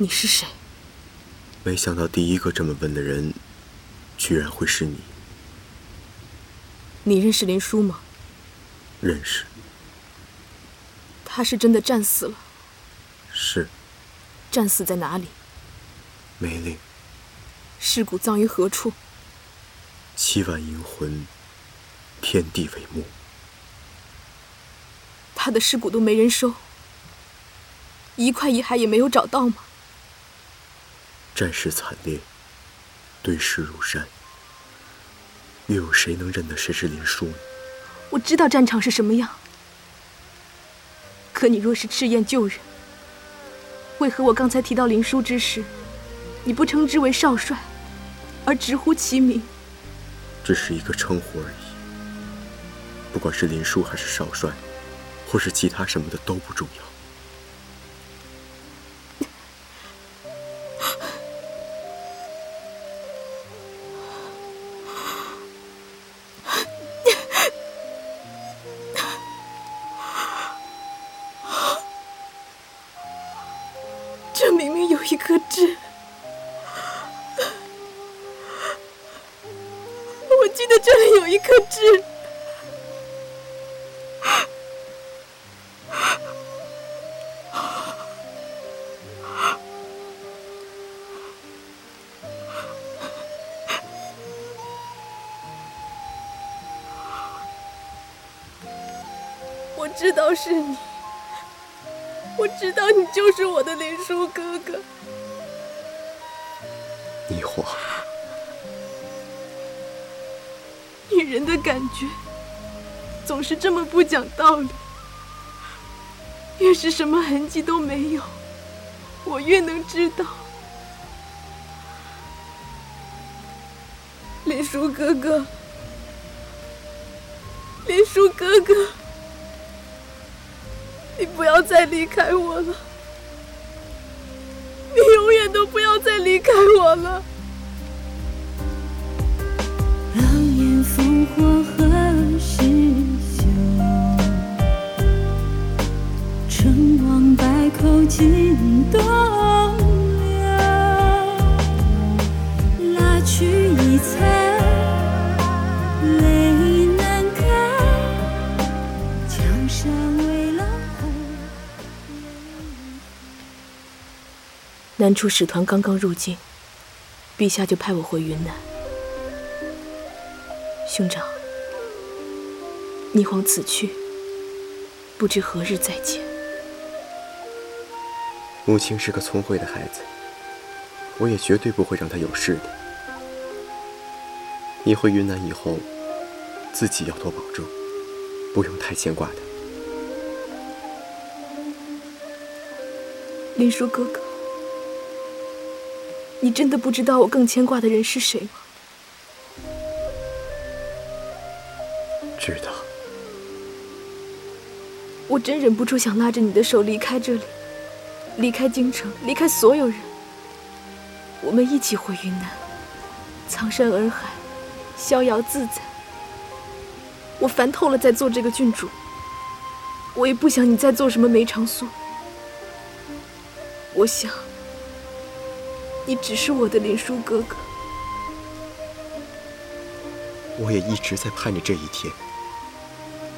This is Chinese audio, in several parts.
你是谁？没想到第一个这么问的人，居然会是你。你认识林殊吗？认识。他是真的战死了。是。战死在哪里？梅岭。尸骨葬于何处？七万阴魂，天地为墓。他的尸骨都没人收，一块遗骸也没有找到吗？战事惨烈，堆尸如山，又有谁能认得谁是林殊呢？我知道战场是什么样，可你若是赤焰救人，为何我刚才提到林殊之时，你不称之为少帅，而直呼其名？只是一个称呼而已。不管是林殊还是少帅，或是其他什么的都不重要。这明明有一颗痣我记得这里有一颗痣。我知道是你。我知道你就是我的林殊哥哥。霓凰，女人的感觉总是这么不讲道理。越是什么痕迹都没有，我越能知道。林殊哥哥，林殊哥哥。你不要再离开我了，你永远都不要再离开我了。狼烟烽火何时休？成王败寇尽东南楚使团刚刚入境，陛下就派我回云南。兄长，霓凰此去，不知何日再见。母亲是个聪慧的孩子，我也绝对不会让她有事的。你回云南以后，自己要多保重，不用太牵挂她。林殊哥哥。你真的不知道我更牵挂的人是谁吗？知道。我真忍不住想拉着你的手离开这里，离开京城，离开所有人。我们一起回云南，苍山洱海，逍遥自在。我烦透了，在做这个郡主。我也不想你再做什么梅长苏。我想。你只是我的林殊哥哥，我也一直在盼着这一天，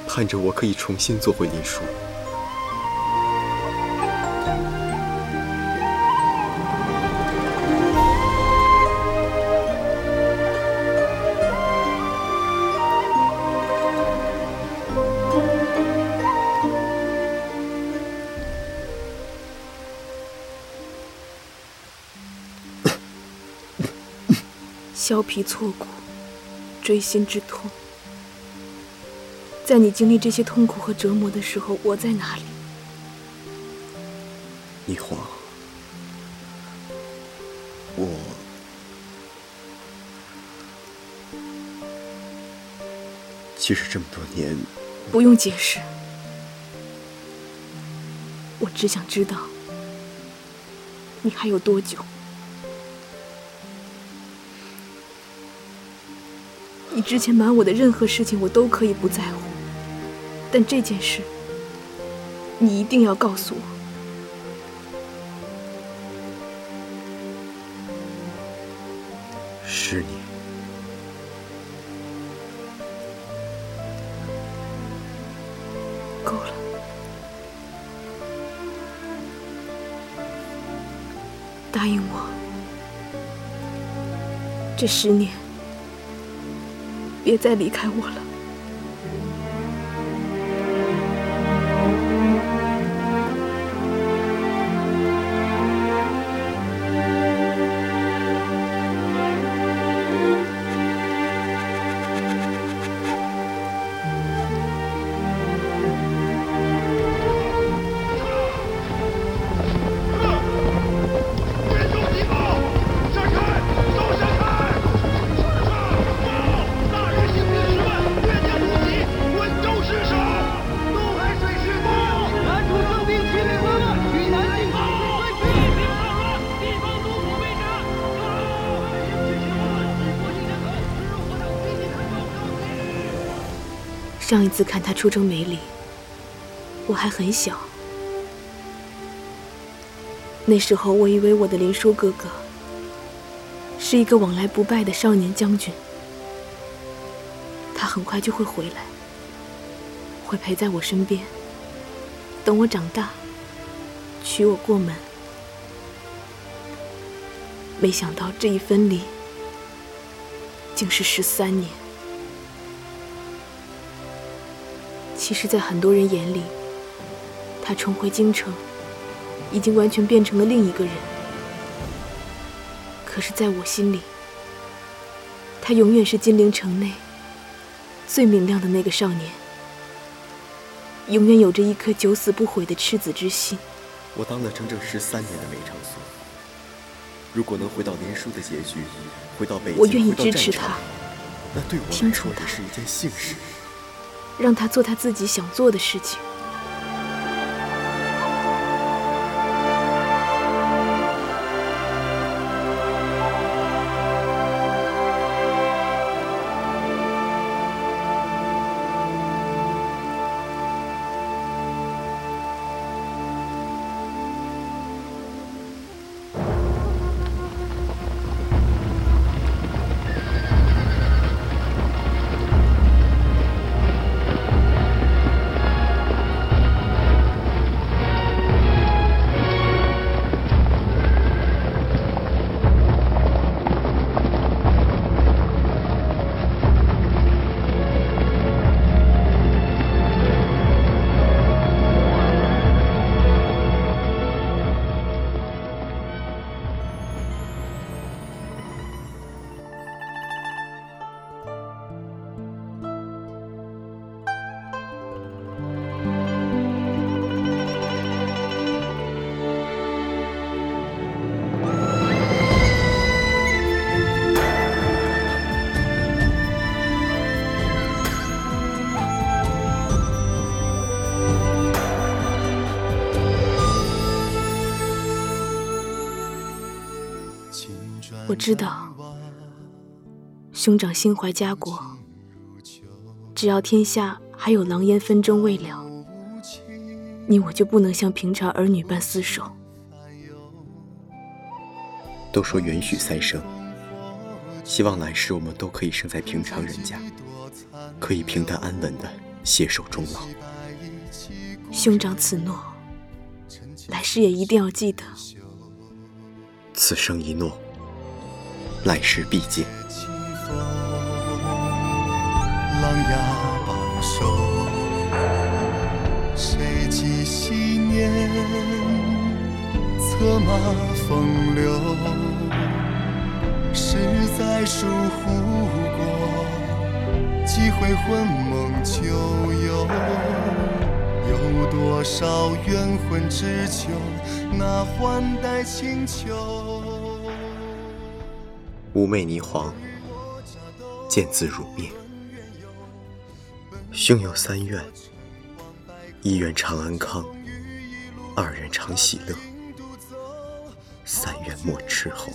盼着我可以重新做回林殊。削皮挫骨，锥心之痛。在你经历这些痛苦和折磨的时候，我在哪里？霓凰，我其实这么多年，不用解释。我只想知道，你还有多久？你之前瞒我的任何事情我都可以不在乎。但这件事你一定要告诉我。十年够了。答应我这十年别再离开我了。上一次看他出征梅里，我还很小。那时候我以为我的林殊哥哥是一个往来不败的少年将军，他很快就会回来，会陪在我身边，等我长大，娶我过门。没想到这一分离，竟是十三年。其实，在很多人眼里，他重回京城，已经完全变成了另一个人。可是，在我心里，他永远是金陵城内最明亮的那个少年，永远有着一颗九死不悔的赤子之心。我当了整整十三年的梅长苏，如果能回到林殊的结局，回到北京，我愿意支持他，那对我来说也是一件幸事。让他做他自己想做的事情。我知道，兄长心怀家国，只要天下还有狼烟纷争未了，你我就不能像平常儿女般厮守。都说缘许三生，希望来世我们都可以生在平常人家，可以平淡安稳的携手终老。兄长此诺，来世也一定要记得。此生一诺。来世必见。狼牙榜首，谁记昔年？策马风流，十载疏忽过，几回魂梦旧游。有多少冤魂只求那换代清秋？妩媚霓凰，见字如面。兄有三愿：一愿长安康，二愿常喜乐，三愿莫斥候。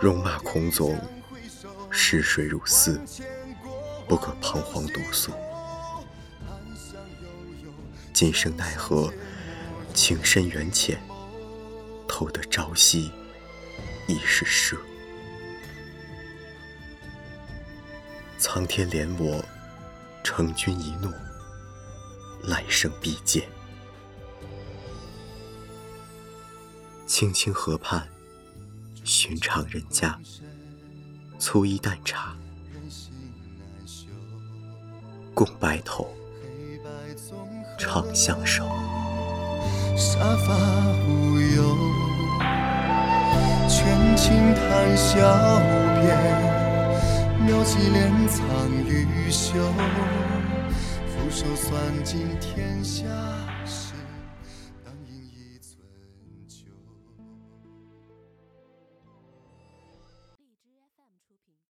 戎马倥偬，逝水如斯，不可彷徨独宿。今生奈何，情深缘浅。后的朝夕已是奢。苍天怜我，成君一诺，来生必见。青青河畔，寻常人家，粗衣淡茶，共白头，长相守。沙发谈笑边，妙计连藏玉袖，俯首算尽天下。